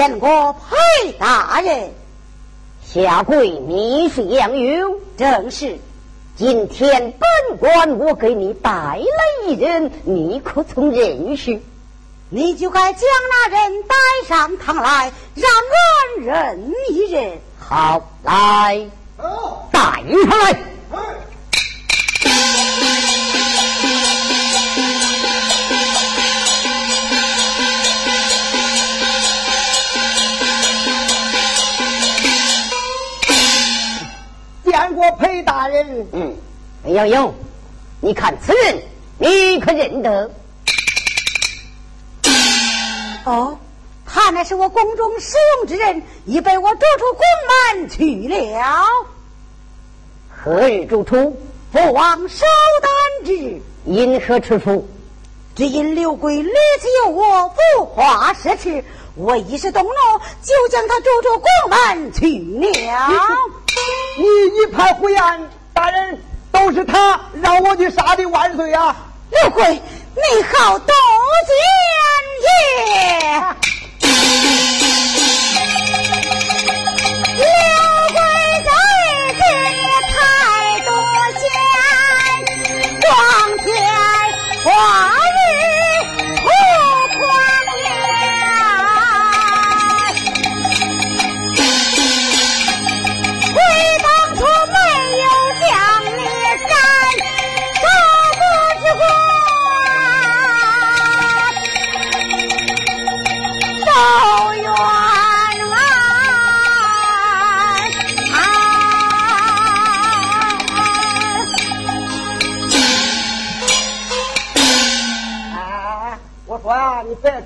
见过裴大人，下跪，你是杨勇，正是。今天本官我给你带来一人，你可曾认识？你就该将那人带上堂来，让俺认一认。好，来，带上来。见过裴大人。嗯，杨勇，你看此人，你可认得？哦，他乃是我宫中使用之人，已被我逐出宫门去了。何日逐出？父王首单之，因何出处？只因刘贵屡次诱我不化奢侈，我一时动怒，就将他逐出宫门去了。你一派胡言，大人都是他让我去杀的万岁啊！刘贵，你好多见也。别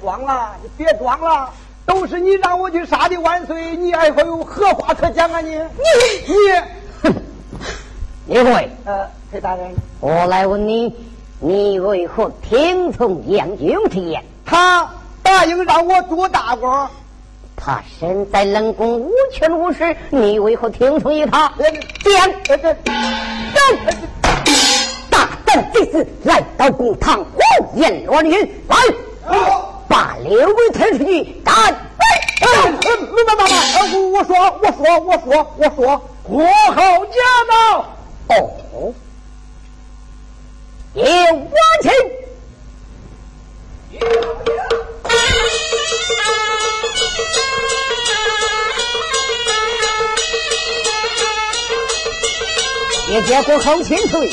装了，你别装了，都是你让我去杀的万岁，你还会有何话可讲啊？你你 你，李会，呃，裴大人，我来问你，你为何听从杨勇之言？他答应让我做大官，他身在冷宫无权无势，你为何听从于他？讲，走，大胆之子来到公堂胡言乱语，来。把刘贵推出去，打！哎，没办法我我说，我说，我说，我说，国后驾到。哦，有王亲。也接过后亲退。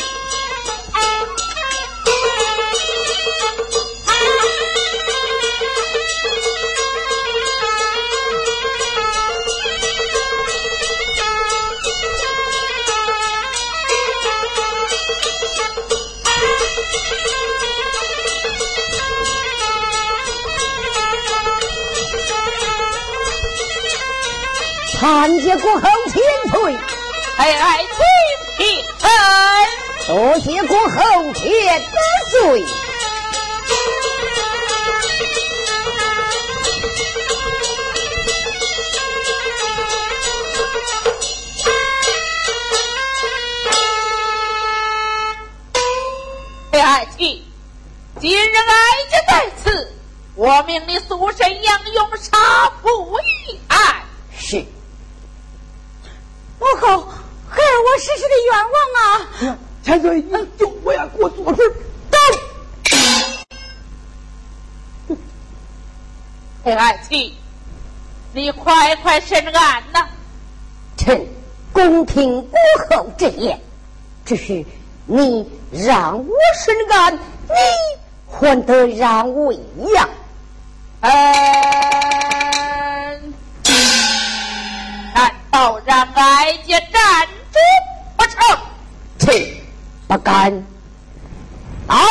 参见国后千岁，哎哎，请起身。多谢国后千岁。爱妻，今日哀家在此，我命你速审杨勇杀父一案。是。母后，孩儿我世世的冤枉啊！千岁，你就不要给我做事。走。爱卿，你快快审案呐！臣恭听国后之言，只是你让我审案，你还得让我一样。嗯。要让哀家站住不成？切，不敢。来，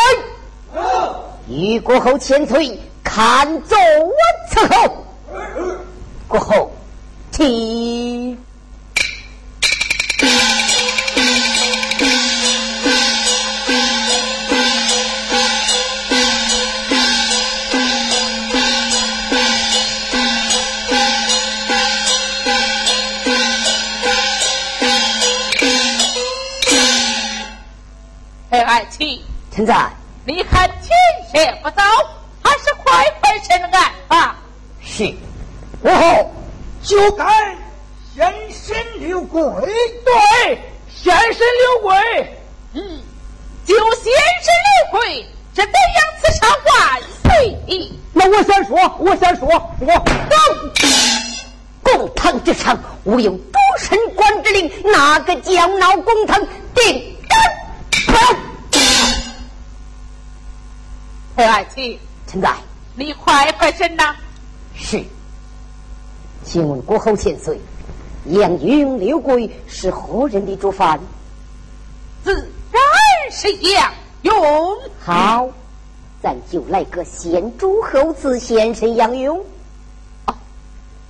与国后千岁看奏我伺候。国后，起。陈在，你看天色不早，还是快快审案吧！是，我后就该先审刘贵。对，先审刘贵。嗯，就先审刘贵，这德阳刺杀万岁！那我先说，我先说，我走。公堂之上，我有主神官之令，哪个叫闹公堂定斩？何爱卿，臣在，你快快身呐！是。请问国侯千岁，杨云、刘贵是何人的主犯？自然是杨勇。好，咱就来个先主后赐，先生杨勇。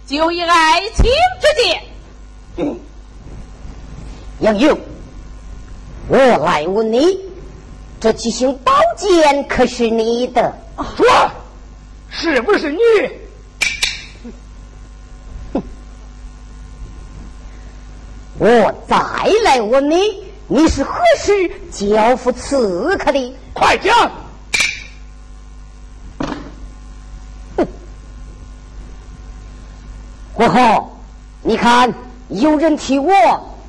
就以爱卿之见。嗯，杨勇，我来问你，这七星宝剑可是你的？说，是不是你？我再来问你，你是何时交付刺客的？快讲！国后，你看，有人替我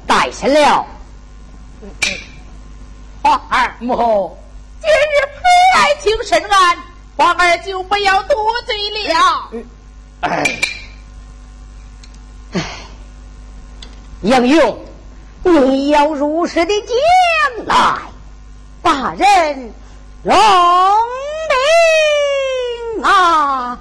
带下了。皇儿，母后，今日陪爱卿审案，皇儿就不要多嘴了。哎，哎，杨勇，你要如实的讲来，大人容命啊！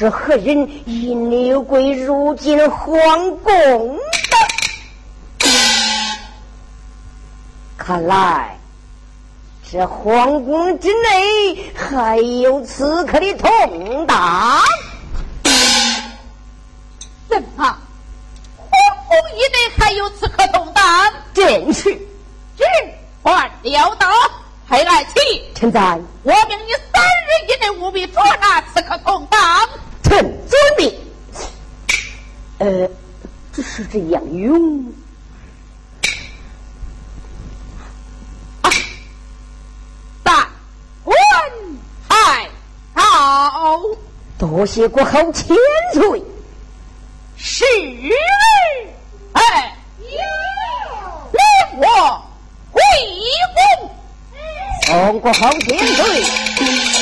是何人引刘贵入进皇宫的？看来。这皇宫之内还有刺客的同党？怎么？皇宫以内还有刺客同党？正是。只换了刀，黑暗旗。臣在。我命你三日以内务必捉拿刺客同党。臣遵命。呃，只是这杨勇。多谢国后千岁，是哎，令我回宫，送国侯千岁。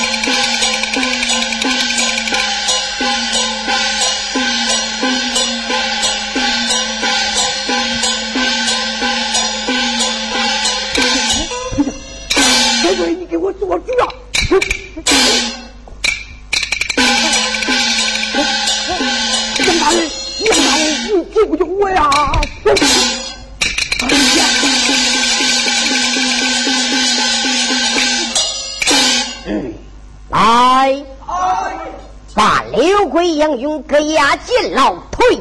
我呀！来，把刘奎、杨勇给押进牢，退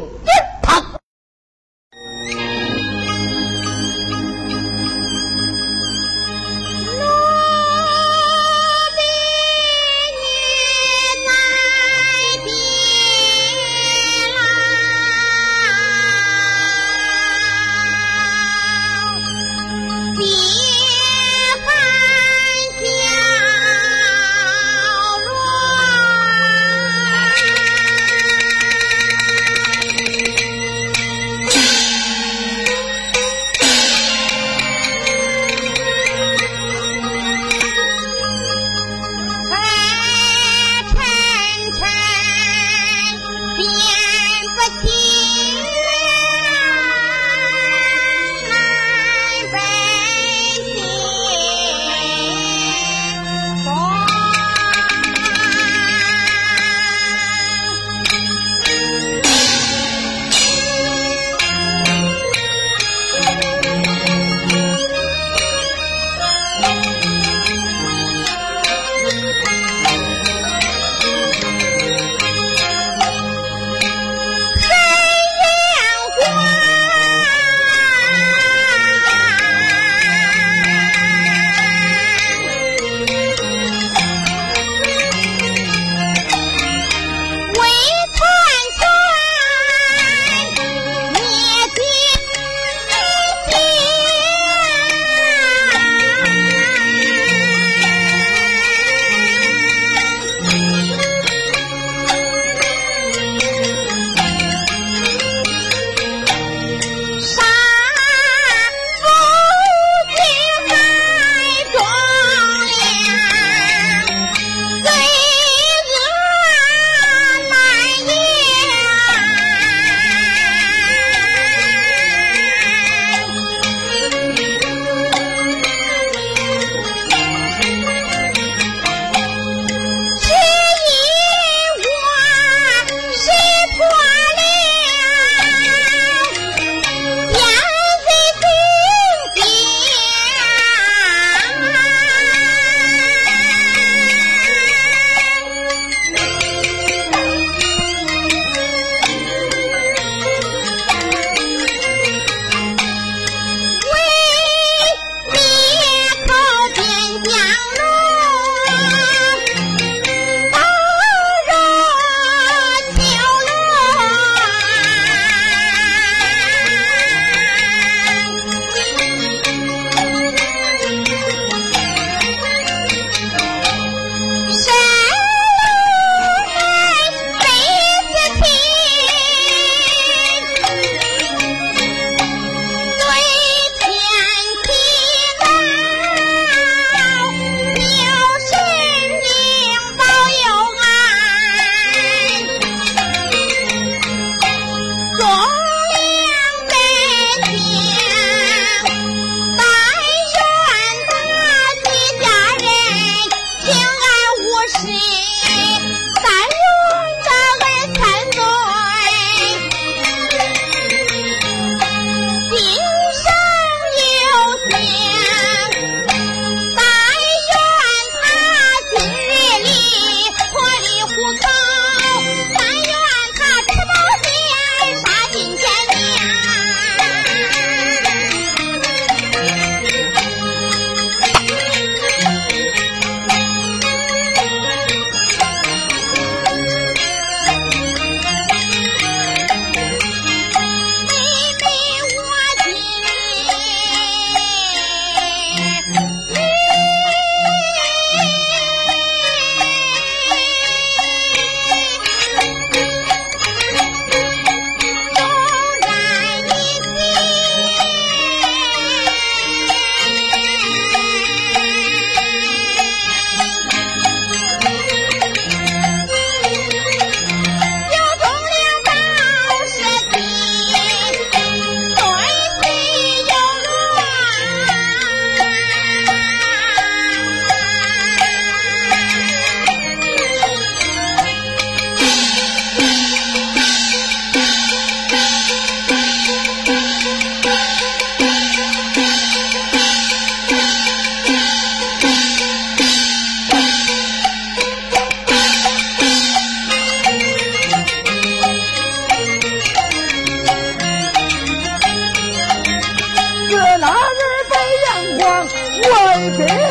Baby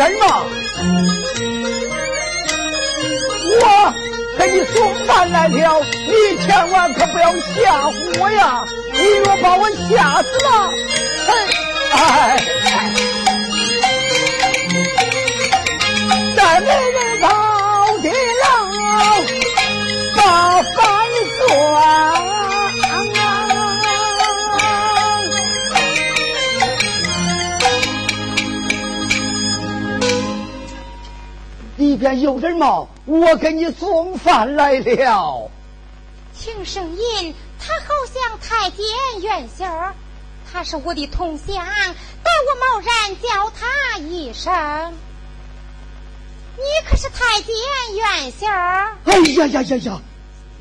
人呐？我给你送饭来了，你千万可不要吓唬我呀！你若把我吓死了，哎哎，再没里边有人吗？我给你送饭来了。听声音，他好像太监元秀，他是我的同乡，待我贸然叫他一声。你可是太监元秀？哎呀呀呀呀！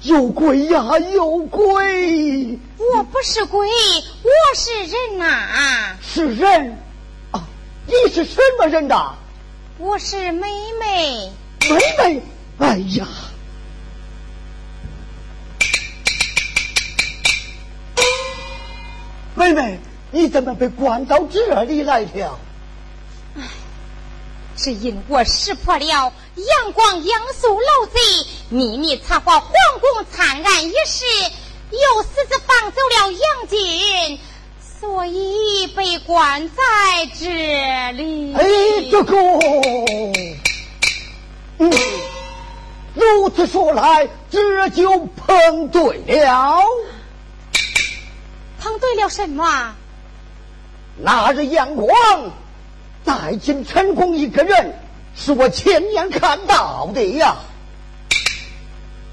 有鬼呀，有鬼！我不是鬼，我是人呐。是人啊？你是什么人呐？我是妹妹。妹妹，哎呀！妹妹，你怎么被关到这里来了？唉，只因我识破了阳光罂粟楼贼秘密策划皇宫惨案一事，又私自放走了杨锦，所以被关在这里。哎，这个，嗯，如此说来，这就碰对了。碰对了什么？那日阳光带进陈宫一个人，是我亲眼看到的呀。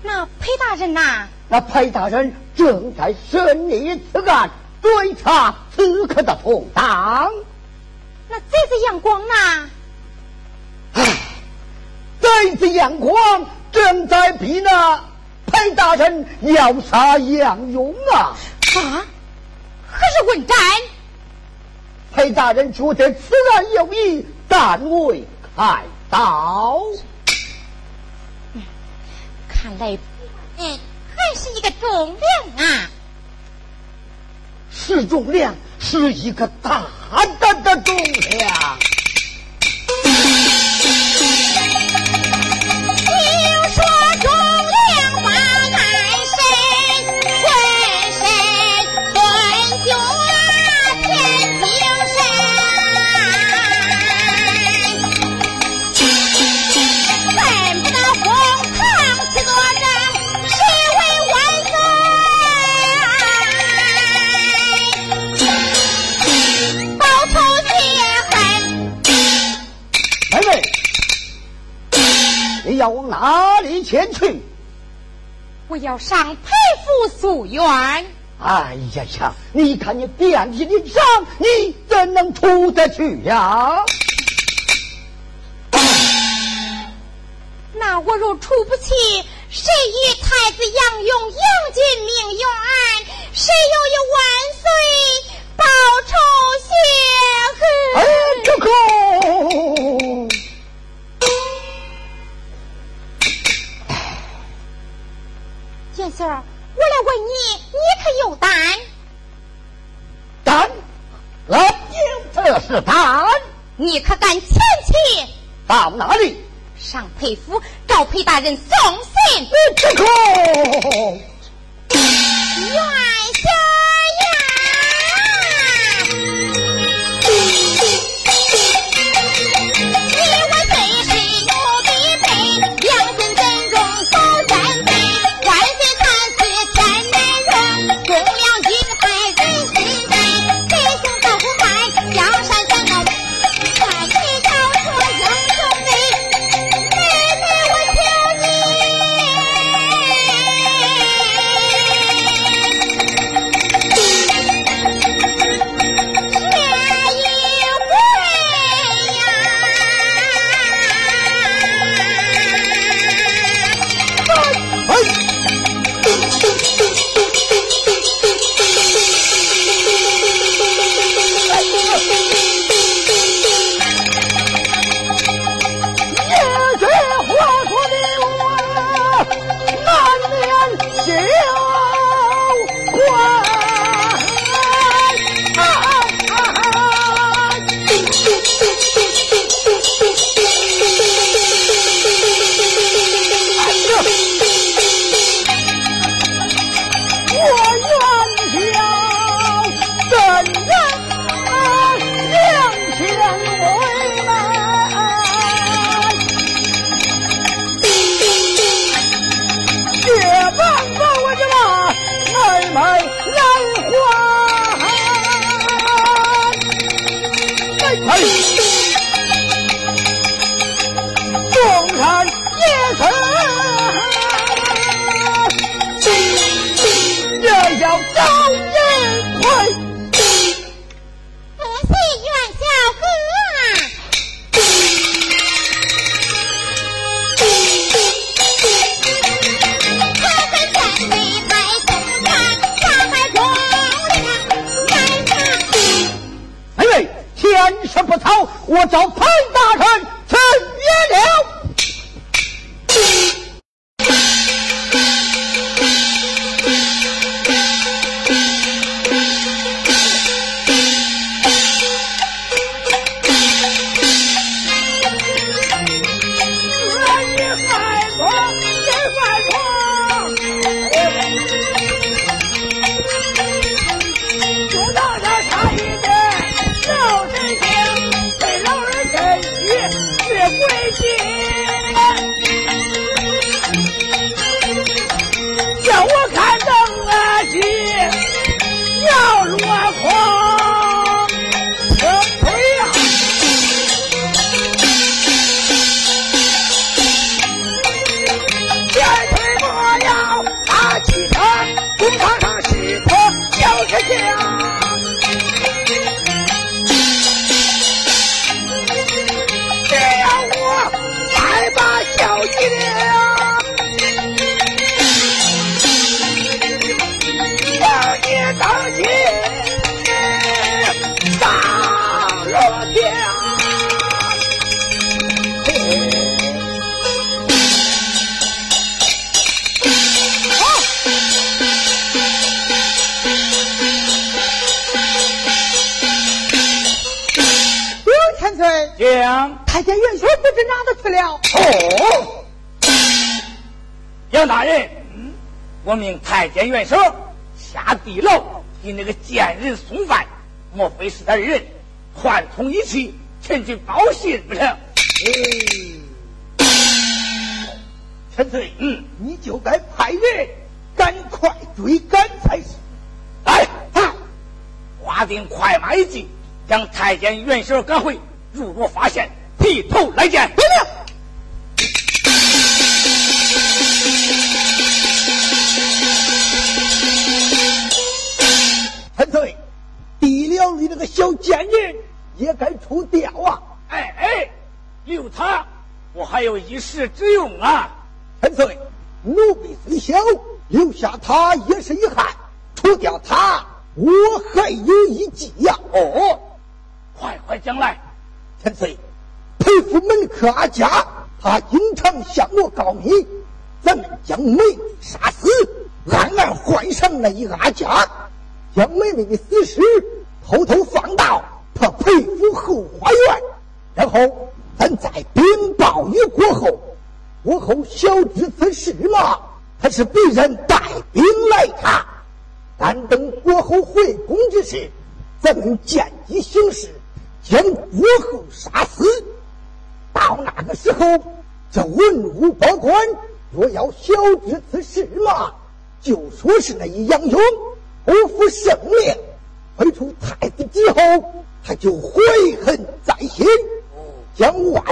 那裴大人呐？那裴大人正在审理此案，追查此刻的同党。那这只阳光呢？唉，贼子阳光正在逼那裴大人要杀杨勇啊！啊！可是问斩，裴大人觉得此案有意，但未开刀。看来，嗯，还是一个重量啊！是重量，是一个大大的重量。要往哪里前去？我要上裴府诉冤。哎呀呀！你看你遍体鳞伤，你怎能出得去呀？那我若出不去，谁与太子杨勇、杨进命冤？谁又有万岁报仇雪恨？哎，这个。我来问你，你可有胆？胆？老丁这是胆？你可敢前去？到哪里？上裴府找裴大人送信。这个。元秀太监元帅不知哪里去了。哦，杨大人，我命太监元首下地牢给那个贱人送饭，莫非是他人？串通一气前去报信不成？哎，陈翠，嗯，你就该派人赶快追赶才是。来，划定快马一骑，将太监元首赶回。如若发现，劈头来见。遵命。陈翠，地牢里那个小贱人也该除掉啊！哎哎，留他，我还有一时之用啊！陈翠，奴婢虽小，留下他也是遗憾。除掉他，我还有一计呀！哦，快快讲来。千岁，裴府门客阿家，他经常向我告密，咱们将妹妹杀死，暗暗换上那一阿家，将妹妹的死尸偷偷放到他裴府后花园，然后咱在禀报于国后，国后晓知此事嘛，他是别人带兵来查，但等国后回宫之时，咱们见机行事。将国后杀死，到那个时候，这文武百官若要晓知此事嘛，就说是那一杨勇不负圣命，废除太子之后，他就怀恨在心，将万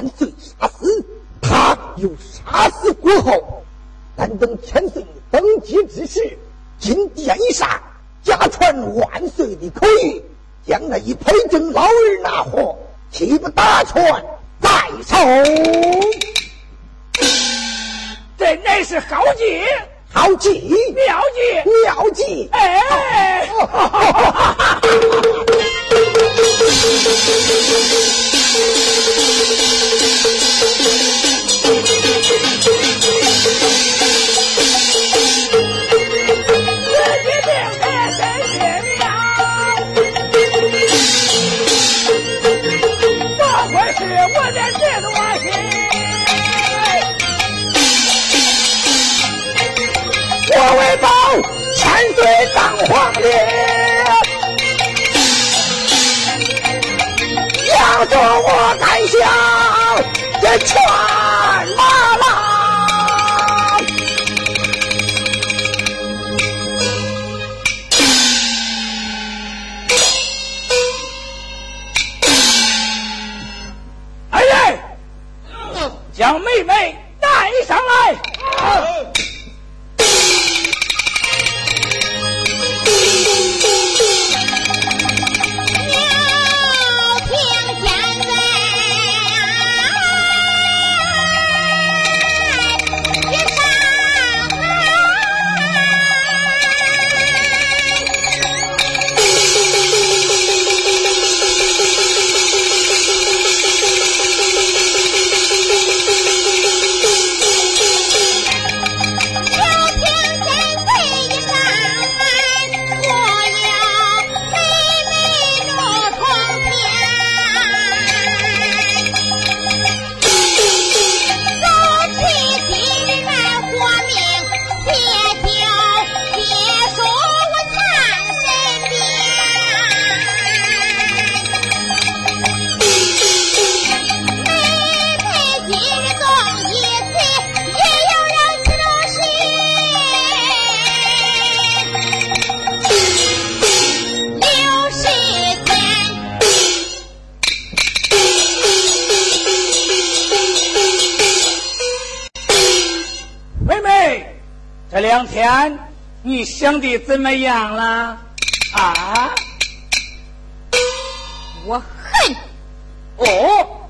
你怎么样了？啊？我恨。哦，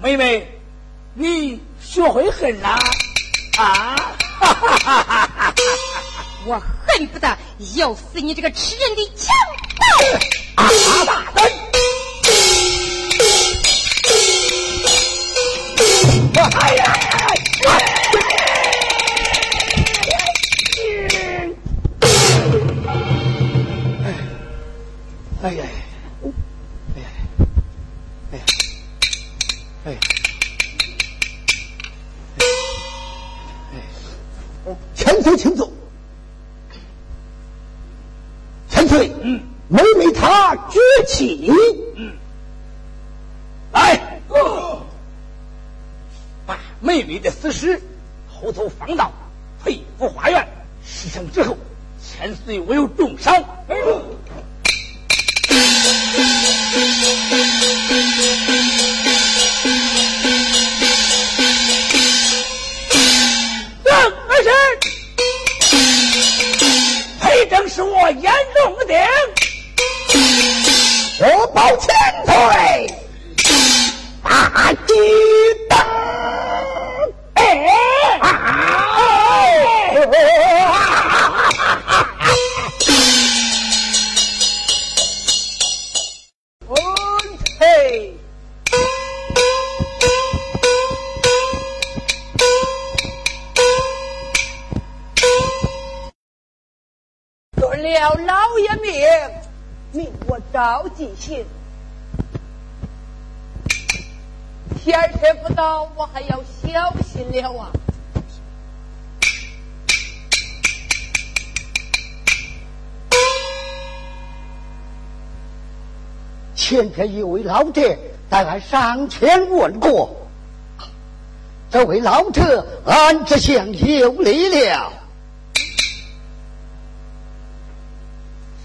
妹妹，你学会恨了？啊？哈哈哈哈哈！我恨不得咬死你这个吃人的召进行。天色不早，我还要小心了啊！前天一位老者带俺上前问过，这位老者俺这厢有礼了。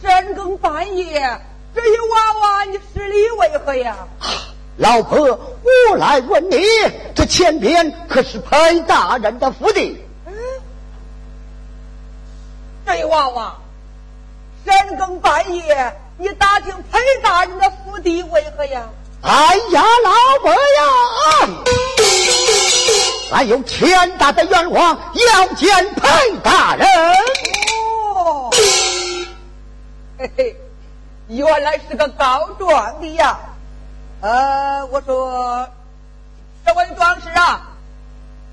深更半夜，这一娃娃你失礼为何呀？老婆，我来问你，这前边可是裴大人的府邸？嗯，这一娃娃，深更半夜你打听裴大人的府邸为何呀？哎呀，老婆呀，俺有天大的冤枉要见裴大人。哦。嘿嘿，原来是个告状的呀！呃，我说，这位壮士啊，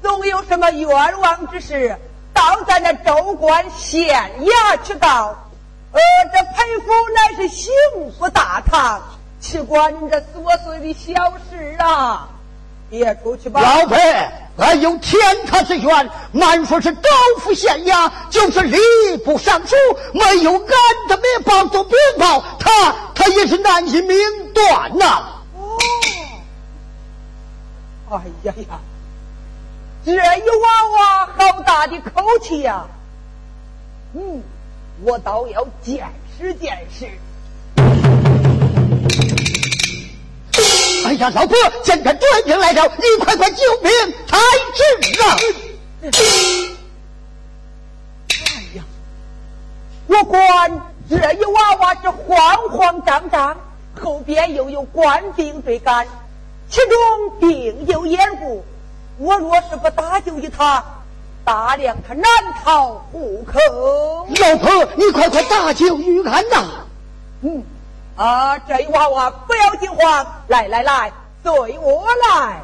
总有什么冤枉之事，到咱那州官县衙去告。呃，这裴府乃是幸福大堂，去管你这琐碎的小事啊！别出去吧，老裴。俺有天他之愿，满说是高府县衙，就是吏部尚书，没有俺的面帮做禀报，他他也是难以命断呐。哦，哎呀呀，这一娃娃好大的口气呀！嗯，我倒要见识见识。哎呀，老婆，现在追兵来了，你快快救命才是啊！哎呀，我管这一娃娃是慌慌张张，后边又有官兵追赶，其中定有掩护。我若是不搭救于他，大量他难逃虎口。老婆，你快快搭救于安呐！嗯。啊，这一娃娃不要惊慌，来来来，随我来。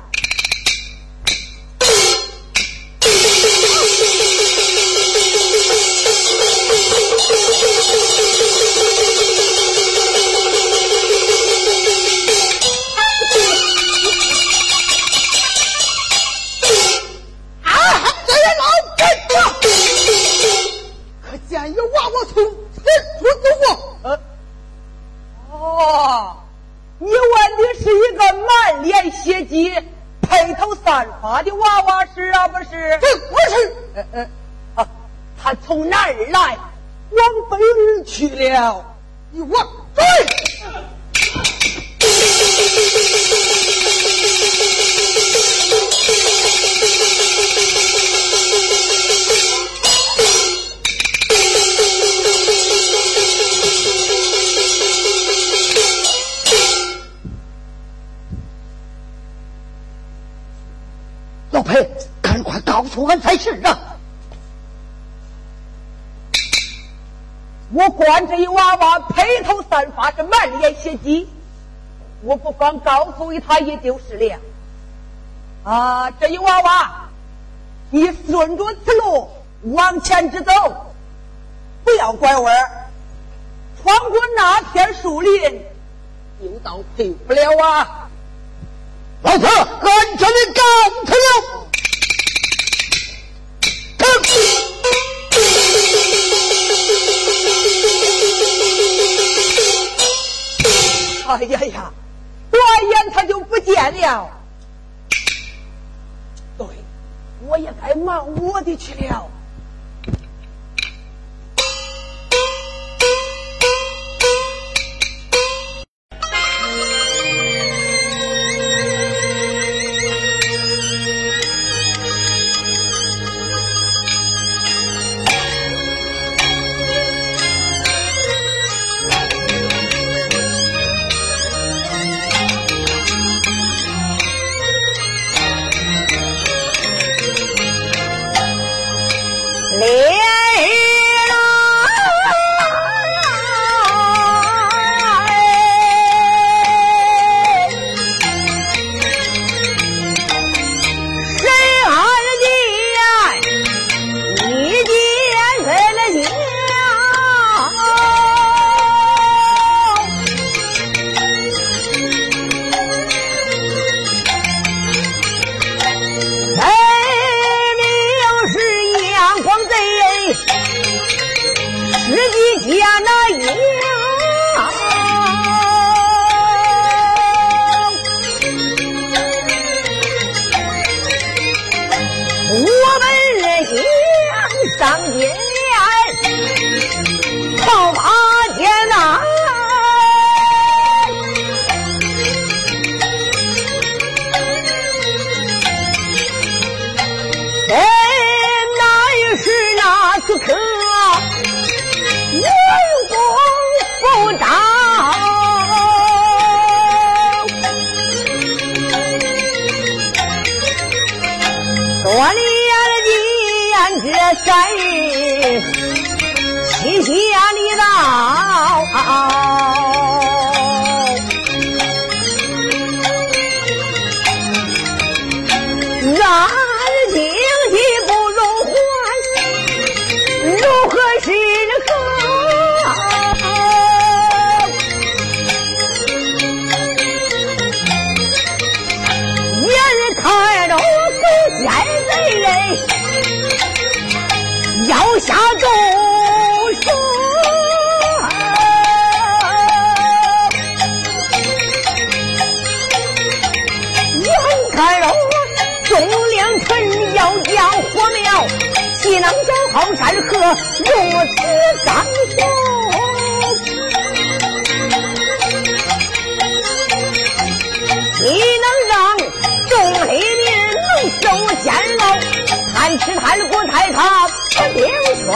啊，这位老哥，可见有娃娃从此处走过。哦，你问的是一个满脸血迹、披头散发的娃娃是啊？不是？不是。嗯嗯，啊，他从哪儿来？往北儿去了。你往对。老裴，赶快告诉俺才是啊！我管这一娃娃披头散发，是满脸血迹，我不妨告诉他也就是了。啊，这一娃娃，你顺着此路往前直走，不要拐弯儿，穿过那片树林，就到佩府了啊！老子按着你干他了！哎呀呀，转眼他就不见了。对，我也该忙我的去了。能走好山河，如此张雄。你能让众黑民能受煎熬，贪吃贪喝太他不听劝告。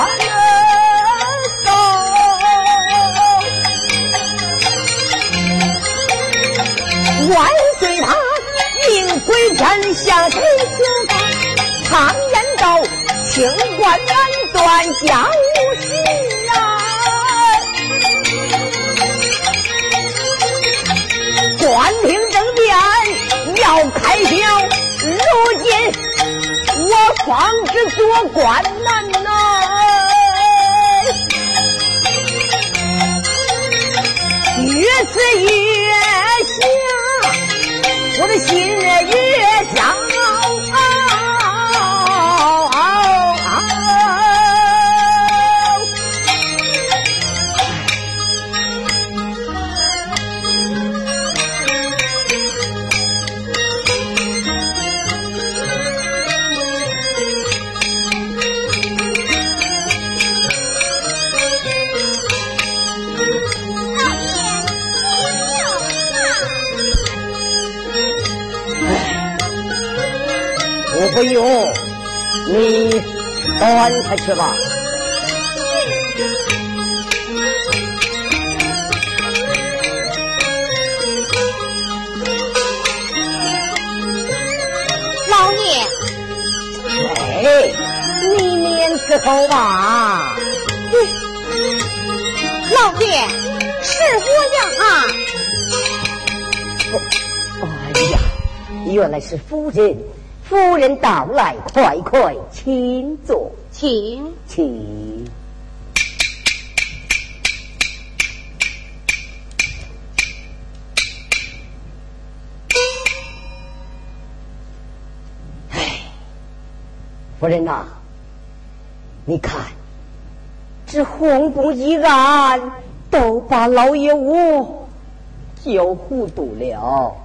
万岁他命归天下，天下。清官难断家务事啊。官厅政变要开销如今我方知做官难呐。越是越想我的心越想端下去吧。老爷，哎，你免伺候吧。老爷，是我呀！哎呀，原来是夫人。夫人到来，快快请坐，请请。哎，夫人呐，你看，这皇宫一案都把老爷我搅糊涂了。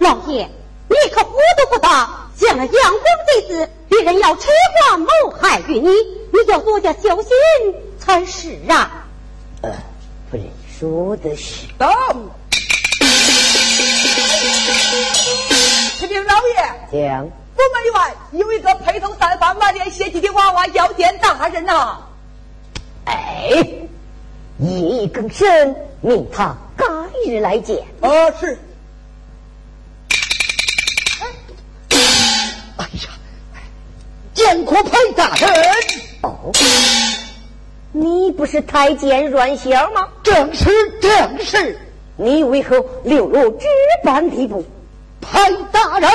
老爷。你可糊涂不大！见了阳光弟子，别人要扯话谋害于你，你要多加小心才是啊！呃，夫人说的是。到。启禀老爷，讲。府门外有一个披头散发、满脸血迹的娃娃，要见大人呐。哎，夜更深，命他改日来见。哦，是。见过派大人。哦，你不是太监阮小吗？正是，正是。你为何流落这般地步？派大人。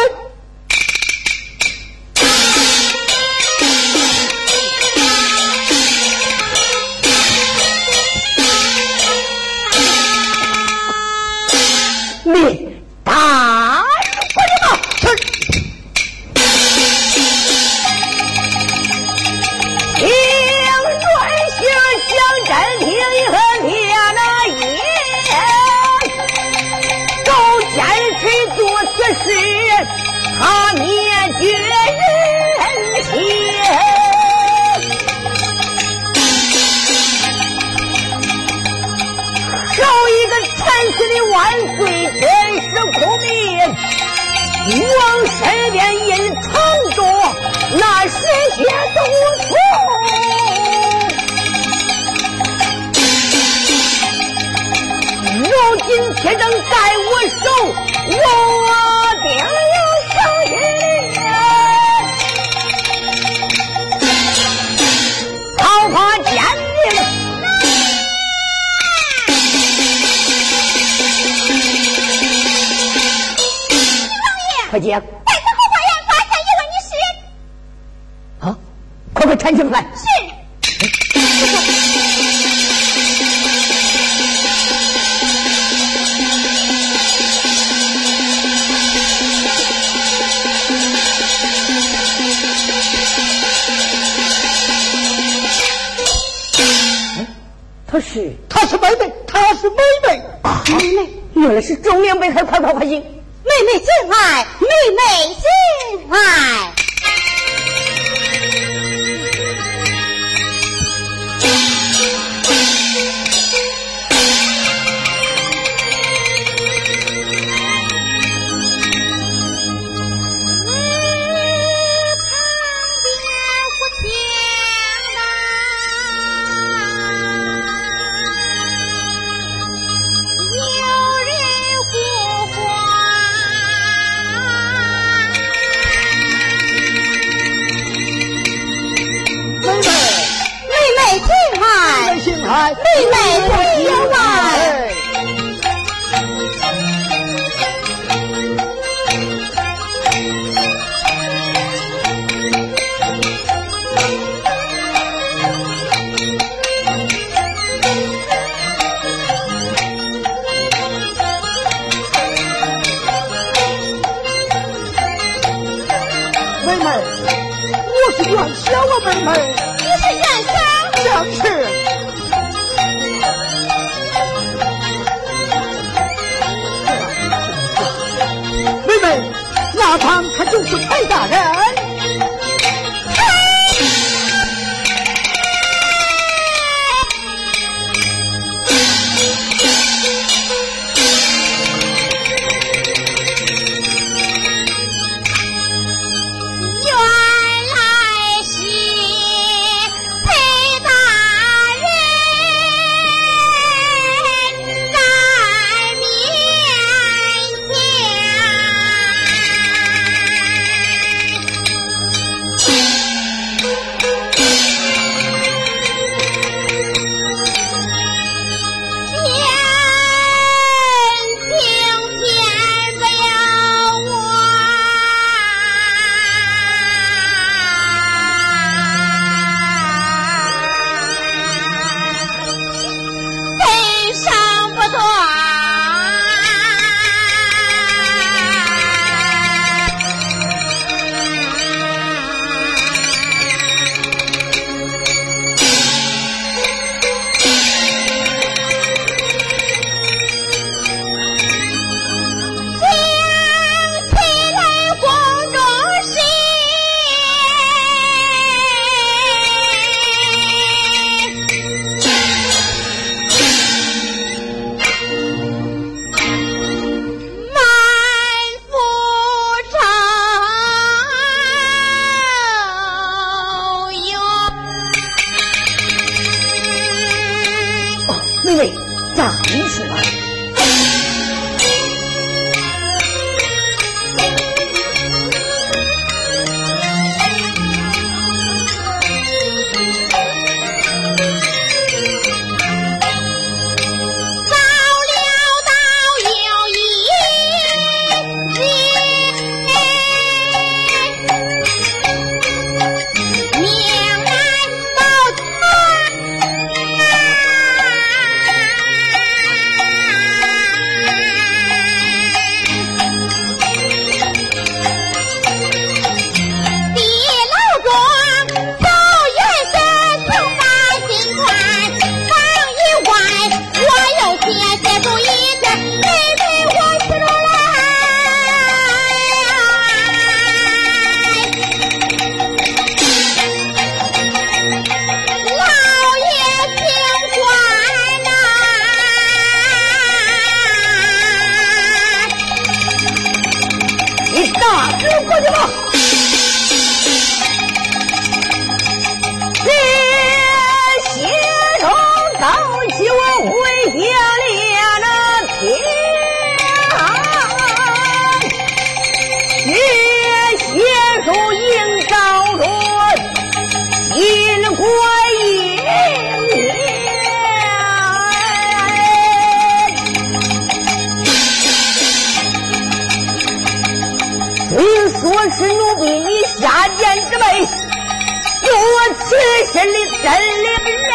是奴婢你下贱之辈，有我此心的真灵人，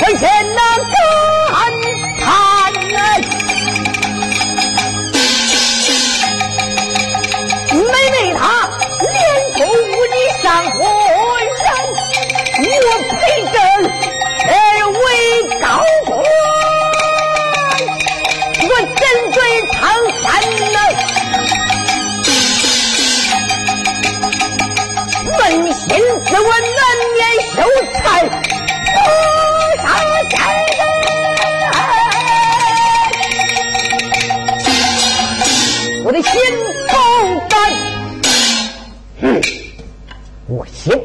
为先那敢叛。妹妹她连同无你上火人，我陪朕而为高。心自问，难免羞惭，多少奸人，我的心头干。哼，我想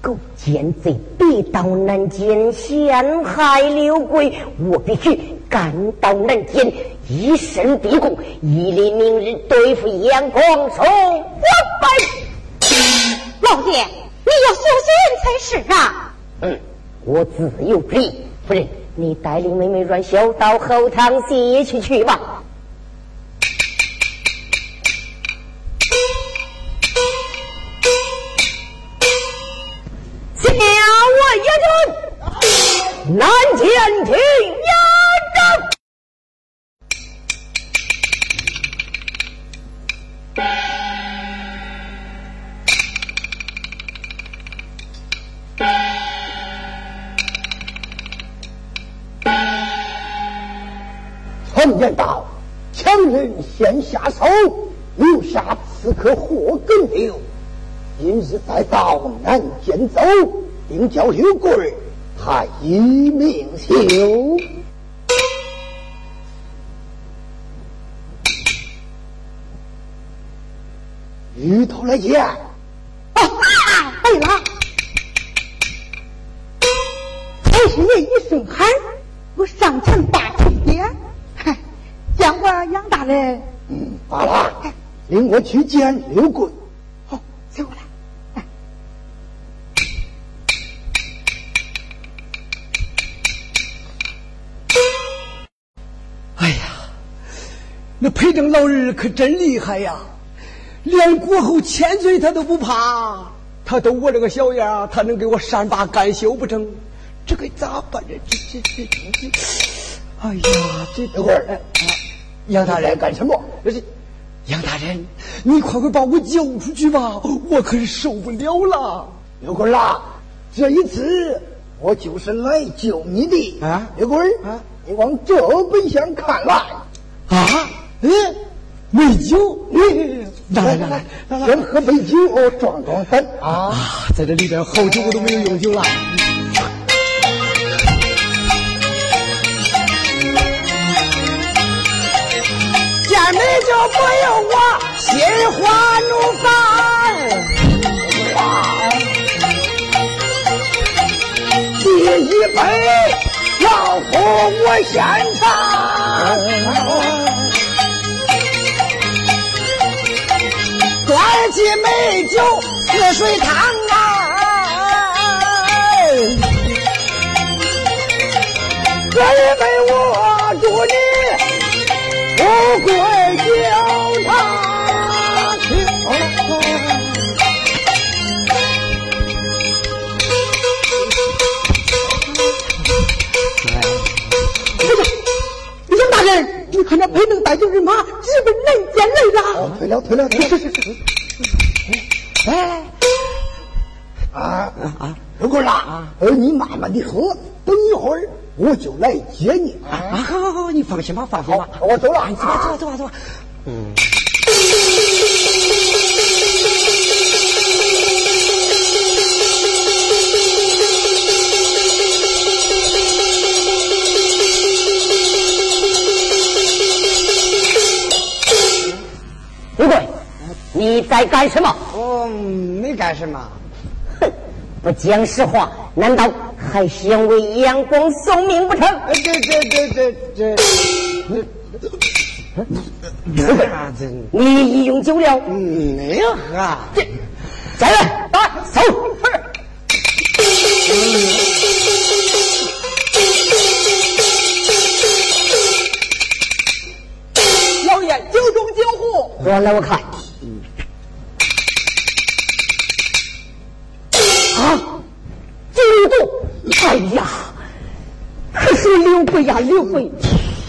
狗奸贼必到南京陷害刘贵，我必须赶到南京，以身逼供，以立明日对付杨光寿。我拜。老爹，你要小心才是啊！嗯，我自有主意。夫人，你带领妹妹阮小到后堂歇息去吧。南监走，定叫刘贵他一命休。鱼头来见。啊，对了，太师爷一声喊，我上前把腿点。嗨，见过杨大人。嗯，罢了，领我去见刘贵。老人可真厉害呀，连国后千岁他都不怕，他都我这个小样，他能给我善罢甘休不成？这该咋办？这这这这这，哎呀，这等会儿，啊杨大人干什么？这杨大人，你快快把我救出去吧，我可是受不了了。刘贵儿啊，这一次我就是来救你的啊刘贵儿啊，你往这本厢看来。啊，嗯，美酒，嗯，来来来来先喝杯酒壮壮胆啊！啊，在这里边好久我都没有用酒了。见美酒不由我心花怒放。第一杯老夫我先尝，端起美酒似水汤啊！这一杯我祝你富贵久长。杨大人，你看那陪能带着人马直奔南监来了。哦，退了，退了，退了。哎，啊啊！刘贵儿啊，呃，你慢慢的喝，等一会儿我就来接你啊。啊，好好好，你放心吧，放心吧。我走了哎走吧，走吧，走吧，走吧。刘你在干什么？我没干什么。哼，不讲实话，难道还想为阳光送命不成？呃这这这这这？你已用酒了，嗯，没有喝。这再来，打走。老爷酒中酒壶，端来我看。啊？哎呀可是刘备呀刘备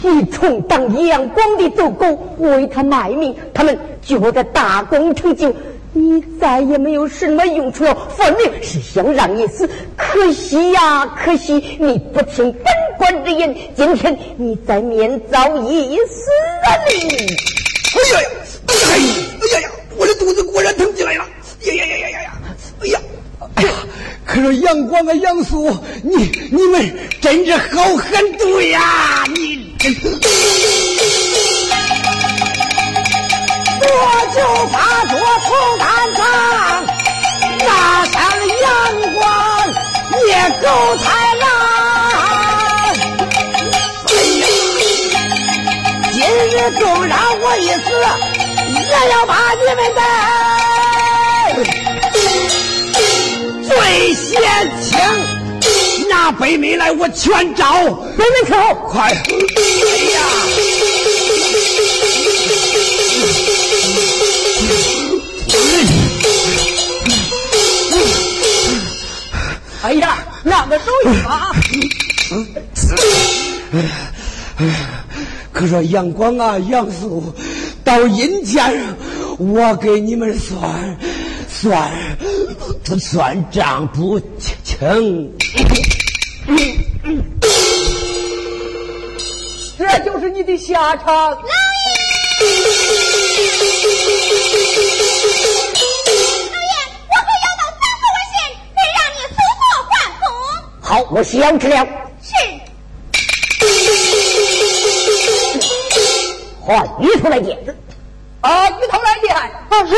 你充当阳光的走狗为他卖命他们觉得大功成就你再也没有什么用处了分明是想让你死可惜呀可惜你不听本官之言今天你在面遭一死啊你呀，哎呀呀，我的肚子果然疼起来了！呀呀呀呀呀呀！哎呀！哎呀，可是杨光啊，杨素，你你们真是好狠毒呀！你真，我就怕做头担上，拿上阳光也够太郎。今日纵让我一死，也要把你们的最先请拿北美来，我全招。北门口，快！哎呀！哎呀，那个手艺吧。可说杨光啊，杨素，到阴间，我给你们算算算账不清。这就是你的下场。老爷，老爷我可要到三河文县，得让你速速还府。好，我想知了。换鱼头来见。啊，鱼头来见。啊是。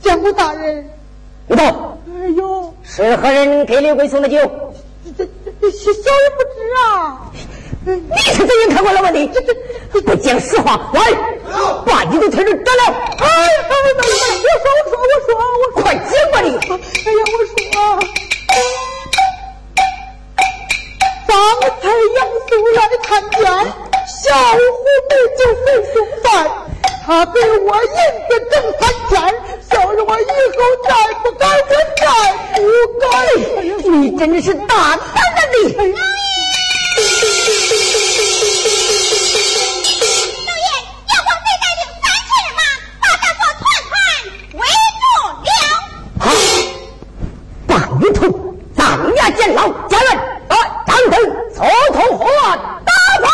见过大人。鱼头。哎呦。是何人给刘贵送的酒？这这小人不知啊。你是怎样看过来问题？这这不讲实话，来，把你的腿儿斩了！哎，等等等等，我说我说我说我说，快讲吧你！哎呀，我说，方才杨素来看见，小虎妹就没送饭，他给我引的正参军，想着我以后再不敢存在，不该，你真的是大胆的厉。老爷，要我没带领三千马，把他做团团围住了。哎，当头，当面见老家人。等等，从头活大牌。